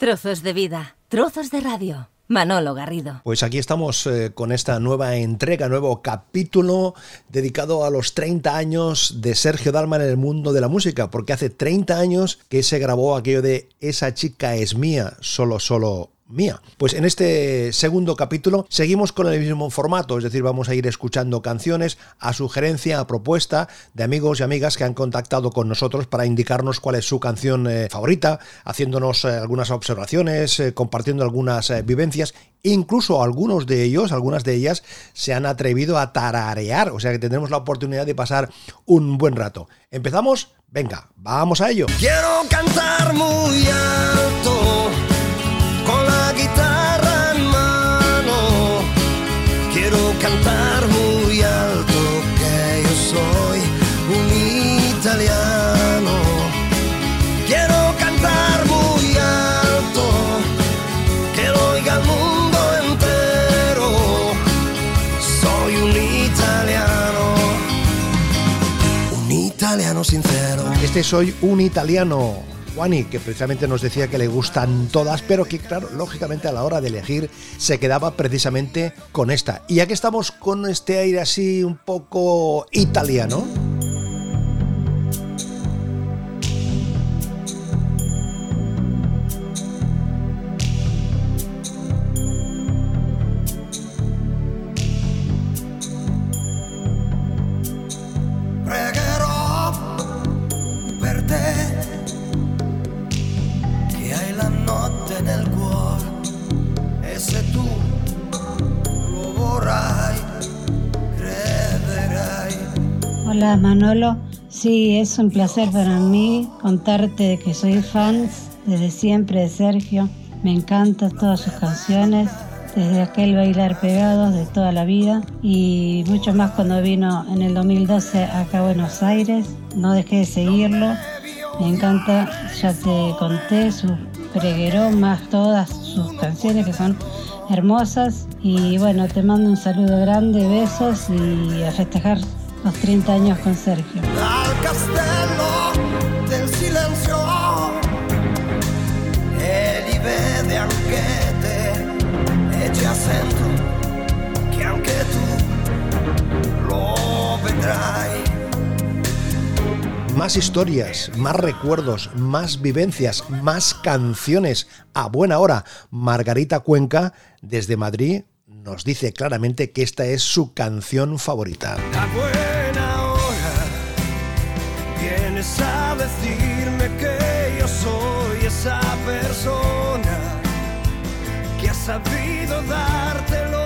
Trozos de vida, trozos de radio. Manolo Garrido. Pues aquí estamos eh, con esta nueva entrega, nuevo capítulo dedicado a los 30 años de Sergio Dalma en el mundo de la música, porque hace 30 años que se grabó aquello de Esa chica es mía, solo, solo mía. Pues en este segundo capítulo seguimos con el mismo formato, es decir, vamos a ir escuchando canciones a sugerencia, a propuesta de amigos y amigas que han contactado con nosotros para indicarnos cuál es su canción eh, favorita, haciéndonos eh, algunas observaciones, eh, compartiendo algunas vivencias. Incluso algunos de ellos, algunas de ellas, se han atrevido a tararear, o sea que tendremos la oportunidad de pasar un buen rato. ¿Empezamos? Venga, vamos a ello. Quiero cantar muy alto cantar muy alto que yo soy un italiano. Quiero cantar muy alto, que lo oiga el mundo entero. Soy un italiano, un italiano sincero. Este soy un italiano Juani, que precisamente nos decía que le gustan todas, pero que, claro, lógicamente a la hora de elegir se quedaba precisamente con esta. Y ya que estamos con este aire así un poco italiano, Hola Manolo, sí, es un placer para mí contarte que soy fan desde siempre de Sergio. Me encantan todas sus canciones, desde aquel bailar pegados de toda la vida y mucho más cuando vino en el 2012 acá a Buenos Aires. No dejé de seguirlo. Me encanta, ya te conté, su pregueró más todas sus canciones que son hermosas. Y bueno, te mando un saludo grande, besos y a festejar los 30 años con Sergio. Al castello del silencio e vede anche te e ci assento che anche tu lo vedrai. Más historias, más recuerdos, más vivencias, más canciones. A buena hora, Margarita Cuenca, desde Madrid, nos dice claramente que esta es su canción favorita. A buena hora vienes a decirme que yo soy esa persona que ha sabido darte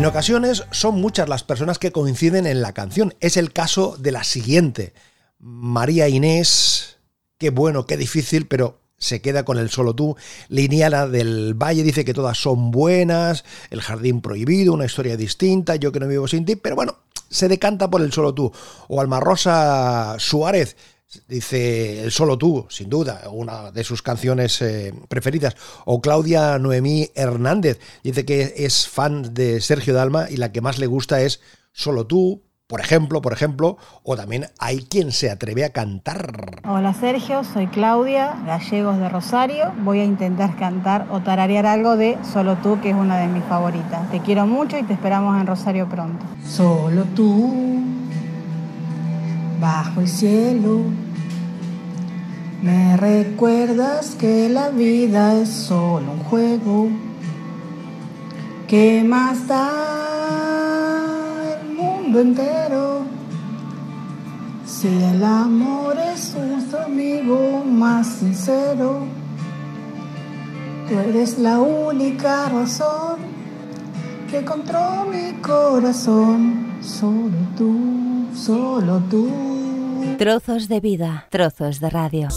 En ocasiones son muchas las personas que coinciden en la canción. Es el caso de la siguiente. María Inés, qué bueno, qué difícil, pero se queda con el solo tú. Liniana del Valle dice que todas son buenas, El Jardín Prohibido, una historia distinta, Yo que no vivo sin ti, pero bueno, se decanta por el solo tú. O Alma Rosa Suárez dice El solo tú, sin duda, una de sus canciones eh, preferidas. O Claudia Noemí Hernández dice que es fan de Sergio Dalma y la que más le gusta es Solo tú, por ejemplo, por ejemplo, o también hay quien se atreve a cantar. Hola Sergio, soy Claudia, gallegos de Rosario. Voy a intentar cantar o tararear algo de Solo tú, que es una de mis favoritas. Te quiero mucho y te esperamos en Rosario pronto. Solo tú, bajo el cielo, me recuerdas que la vida es solo un juego. ¿Qué más da? entero. Si el amor es nuestro amigo más sincero, tú eres la única razón que encontró mi corazón. Solo tú, solo tú. Trozos de vida, trozos de radio.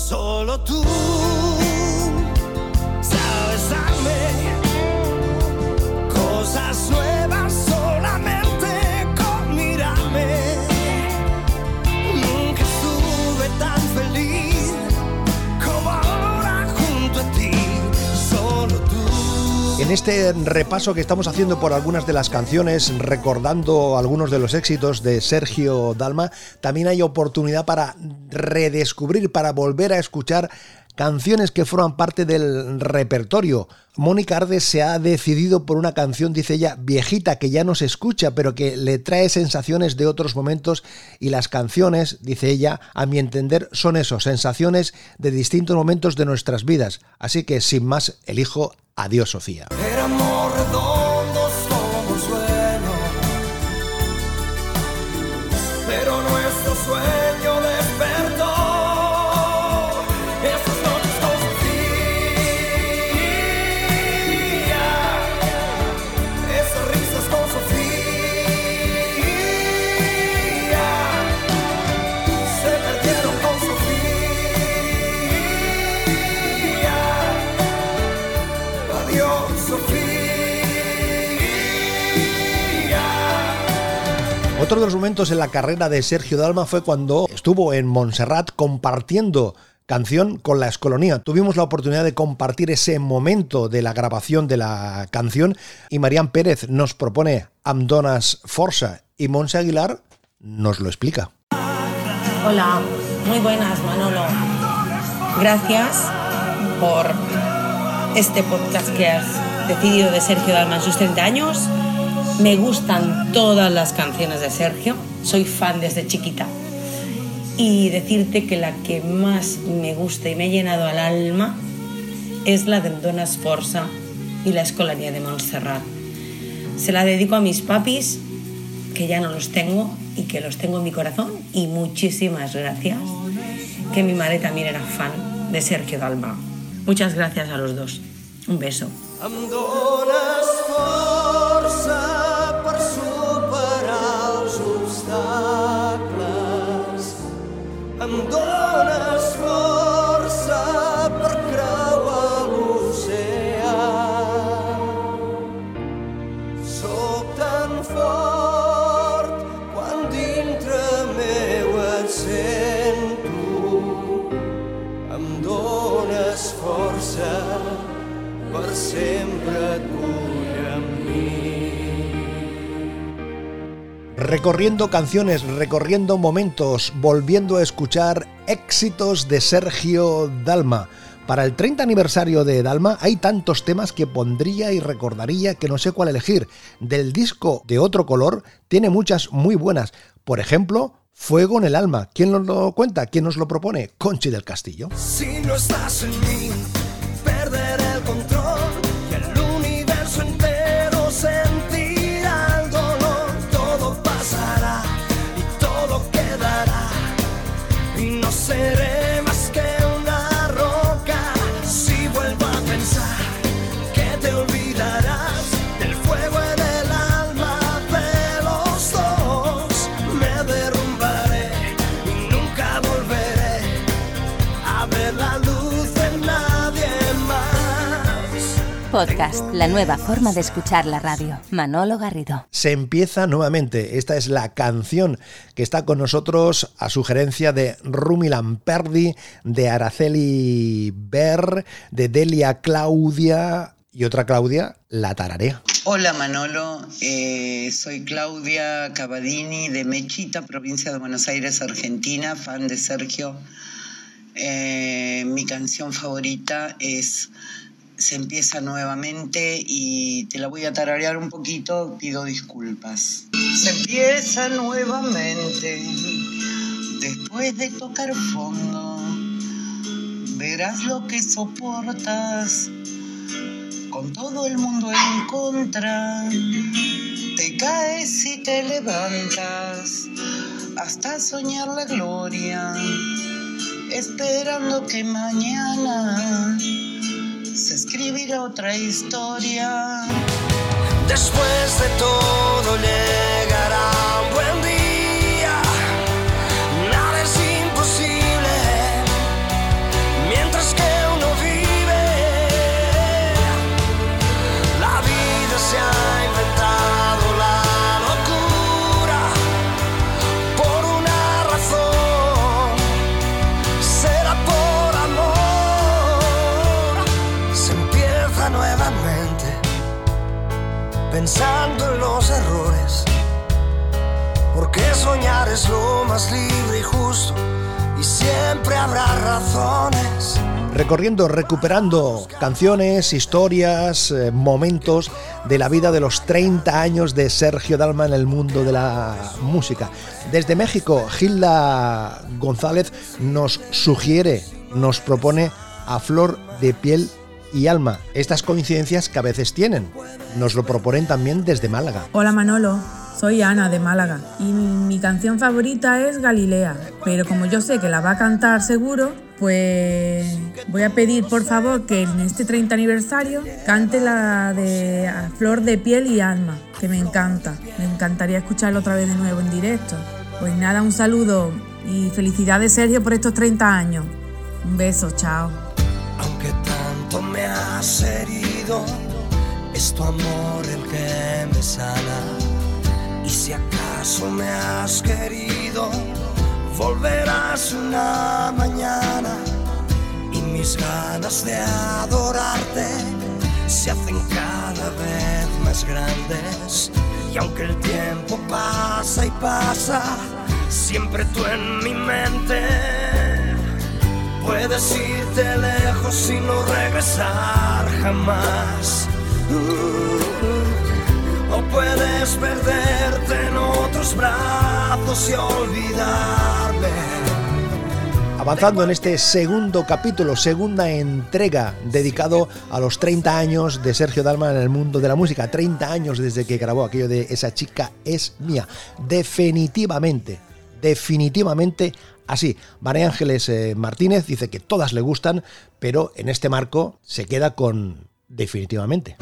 Este repaso que estamos haciendo por algunas de las canciones, recordando algunos de los éxitos de Sergio Dalma, también hay oportunidad para redescubrir, para volver a escuchar canciones que forman parte del repertorio. Mónica Ardes se ha decidido por una canción, dice ella, viejita, que ya no se escucha, pero que le trae sensaciones de otros momentos y las canciones, dice ella, a mi entender, son eso, sensaciones de distintos momentos de nuestras vidas. Así que, sin más, elijo Adiós, Sofía. Otro de los momentos en la carrera de Sergio Dalma fue cuando estuvo en Montserrat compartiendo canción con la Escolonía. Tuvimos la oportunidad de compartir ese momento de la grabación de la canción y Marían Pérez nos propone Amdonas Forza y Monse Aguilar nos lo explica. Hola, muy buenas Manolo. Gracias por este podcast que has decidido de Sergio Dalma en sus 30 años me gustan todas las canciones de Sergio, soy fan desde chiquita. Y decirte que la que más me gusta y me ha llenado al alma es la de Dona Forza y la Escolanía de Montserrat. Se la dedico a mis papis, que ya no los tengo y que los tengo en mi corazón. Y muchísimas gracias, que mi madre también era fan de Sergio Dalma. Muchas gracias a los dos. Un beso. abandona recorriendo canciones, recorriendo momentos, volviendo a escuchar éxitos de Sergio Dalma. Para el 30 aniversario de Dalma hay tantos temas que pondría y recordaría que no sé cuál elegir. Del disco de otro color tiene muchas muy buenas. Por ejemplo, Fuego en el alma. ¿Quién nos lo cuenta? ¿Quién nos lo propone? Conchi del Castillo. Si no inside. Podcast, la nueva forma de escuchar la radio. Manolo Garrido. Se empieza nuevamente. Esta es la canción que está con nosotros a sugerencia de Rumi Lamperdi, de Araceli Ber, de Delia Claudia y otra Claudia, la tararea. Hola Manolo, eh, soy Claudia Cavadini de Mechita, provincia de Buenos Aires, Argentina, fan de Sergio. Eh, mi canción favorita es Se empieza nuevamente y te la voy a tararear un poquito, pido disculpas. Se empieza nuevamente después de tocar fondo. Verás lo que soportas con todo el mundo en contra. Te caes y te levantas hasta soñar la gloria, esperando que mañana se escribirá otra historia. Después de todo llegará pensando en los errores. Porque soñar es lo más libre y justo y siempre habrá razones. Recorriendo, recuperando canciones, historias, eh, momentos de la vida de los 30 años de Sergio Dalma en el mundo de la música. Desde México, Gilda González nos sugiere, nos propone a Flor de Piel y Alma. Estas coincidencias que a veces tienen. Nos lo proponen también desde Málaga. Hola Manolo. Soy Ana de Málaga y mi canción favorita es Galilea, pero como yo sé que la va a cantar seguro, pues voy a pedir por favor que en este 30 aniversario cante la de Flor de Piel y Alma, que me encanta. Me encantaría escucharla otra vez de nuevo en directo. Pues nada, un saludo y felicidades Sergio por estos 30 años. Un beso, chao. Aunque tanto me has herido, es tu amor el que me sana y si acaso me has querido, volverás una mañana y mis ganas de adorarte se hacen cada vez más grandes. Y aunque el tiempo pasa y pasa, siempre tú en mi mente. Puedes irte lejos y no regresar jamás. O puedes perderte en otros brazos y olvidarme. Avanzando en este segundo capítulo, segunda entrega dedicado a los 30 años de Sergio Dalma en el mundo de la música. 30 años desde que grabó aquello de Esa chica es mía. Definitivamente, definitivamente así. María Ángeles eh, Martínez dice que todas le gustan, pero en este marco se queda con definitivamente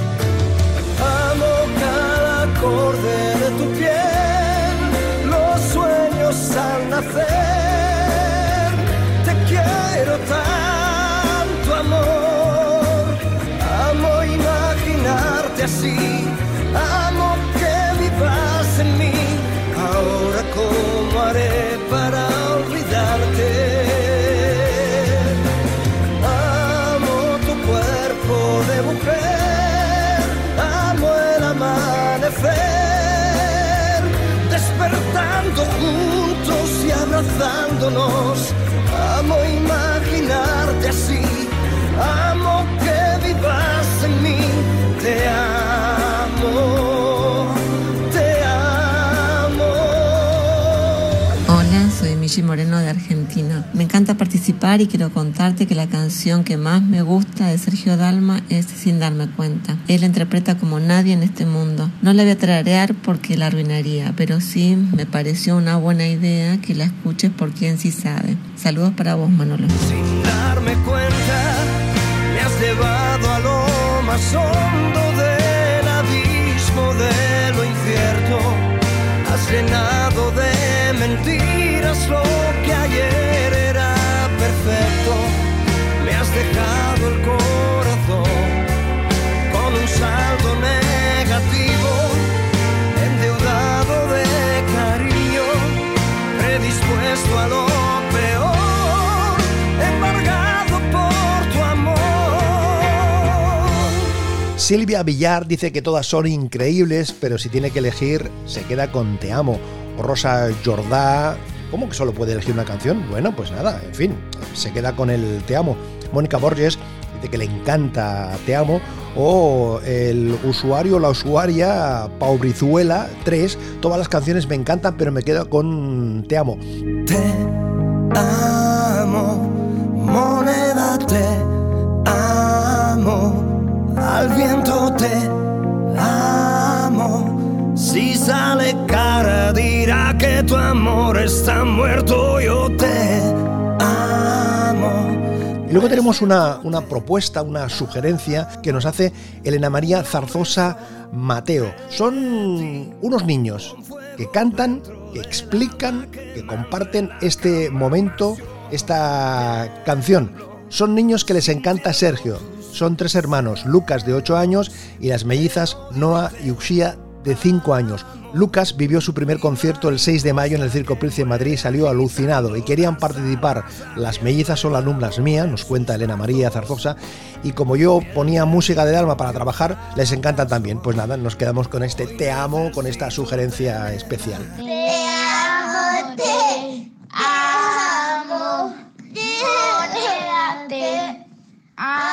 perdonó. Michi Moreno de Argentina. Me encanta participar y quiero contarte que la canción que más me gusta de Sergio Dalma es Sin darme cuenta. Él la interpreta como nadie en este mundo. No la voy a trarear porque la arruinaría, pero sí me pareció una buena idea que la escuches por quien sí sabe. Saludos para vos, Manolo. Sin darme cuenta, me has llevado a lo más hondo del abismo de lo incierto. Has llenado de mentiras Silvia Villar dice que todas son increíbles, pero si tiene que elegir, se queda con Te Amo. O Rosa Jordá, ¿cómo que solo puede elegir una canción? Bueno, pues nada, en fin, se queda con el Te Amo. Mónica Borges dice que le encanta Te Amo. O el usuario, la usuaria, Pau Brizuela 3, todas las canciones me encantan, pero me quedo con Te Amo. Te amo, moneda te al viento te amo. Si sale cara dirá que tu amor está muerto, yo te amo. Y luego tenemos una, una propuesta, una sugerencia que nos hace Elena María Zarzosa Mateo. Son unos niños que cantan, que explican, que comparten este momento, esta canción. Son niños que les encanta Sergio. Son tres hermanos, Lucas de 8 años y las mellizas Noah y Uxia de 5 años. Lucas vivió su primer concierto el 6 de mayo en el Circo Príncipe de Madrid y salió alucinado y querían participar. Las mellizas son alumnas mías, nos cuenta Elena María Zarzosa, y como yo ponía música de Dalma para trabajar, les encantan también. Pues nada, nos quedamos con este Te amo, con esta sugerencia especial. Te amo, te amo, te amo.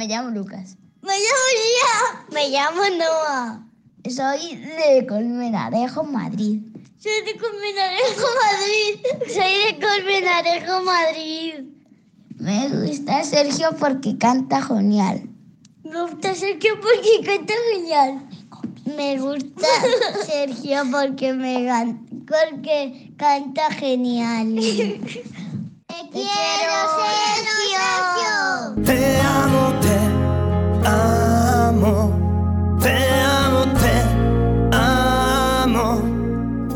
Me llamo Lucas. Me llamo Lía. Me llamo Noah. Soy de Colmenarejo, Madrid. Soy de Colmenarejo, Madrid. Soy de Colmenarejo, Madrid. Me gusta Sergio porque canta genial. Me gusta Sergio porque canta genial. Me gusta Sergio porque me porque canta genial. Te quiero, Sergio. Te amo, te amo. Te amo, te amo.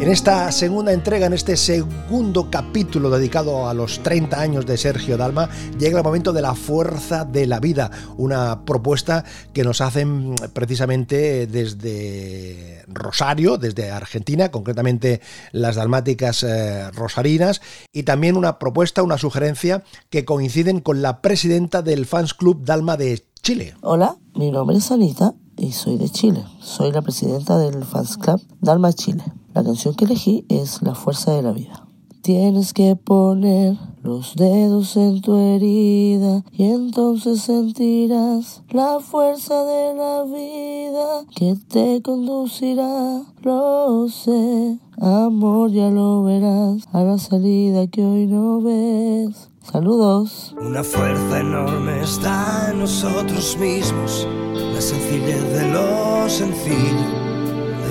En esta segunda entrega, en este segundo capítulo dedicado a los 30 años de Sergio Dalma, llega el momento de la fuerza de la vida, una propuesta que nos hacen precisamente desde Rosario, desde Argentina, concretamente las dalmáticas eh, rosarinas, y también una propuesta, una sugerencia que coinciden con la presidenta del Fans Club Dalma de Chile. Hola, mi nombre es Anita y soy de Chile. Soy la presidenta del Fans Club Dalma Chile. La canción que elegí es La Fuerza de la Vida. Tienes que poner los dedos en tu herida y entonces sentirás la fuerza de la vida que te conducirá. Lo sé, amor, ya lo verás a la salida que hoy no ves. Saludos. Una fuerza enorme está en nosotros mismos, la sencillez de lo sencillo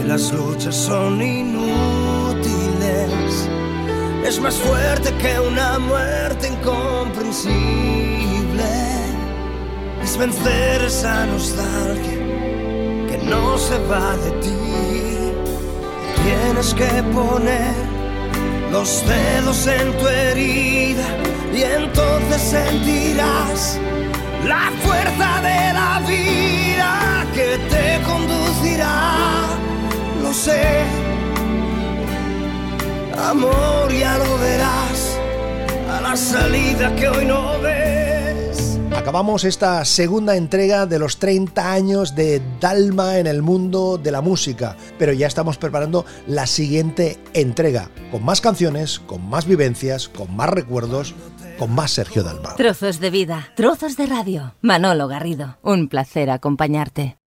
las luchas son inútiles. Es más fuerte que una muerte incomprensible. Es vencer esa nostalgia que no se va de ti. Tienes que poner los dedos en tu herida y entonces sentirás la fuerza sé. Amor, ya lo verás a la salida que hoy no ves. Acabamos esta segunda entrega de los 30 años de Dalma en el mundo de la música, pero ya estamos preparando la siguiente entrega, con más canciones, con más vivencias, con más recuerdos, con más Sergio Dalma. Trozos de vida, trozos de radio. Manolo Garrido, un placer acompañarte.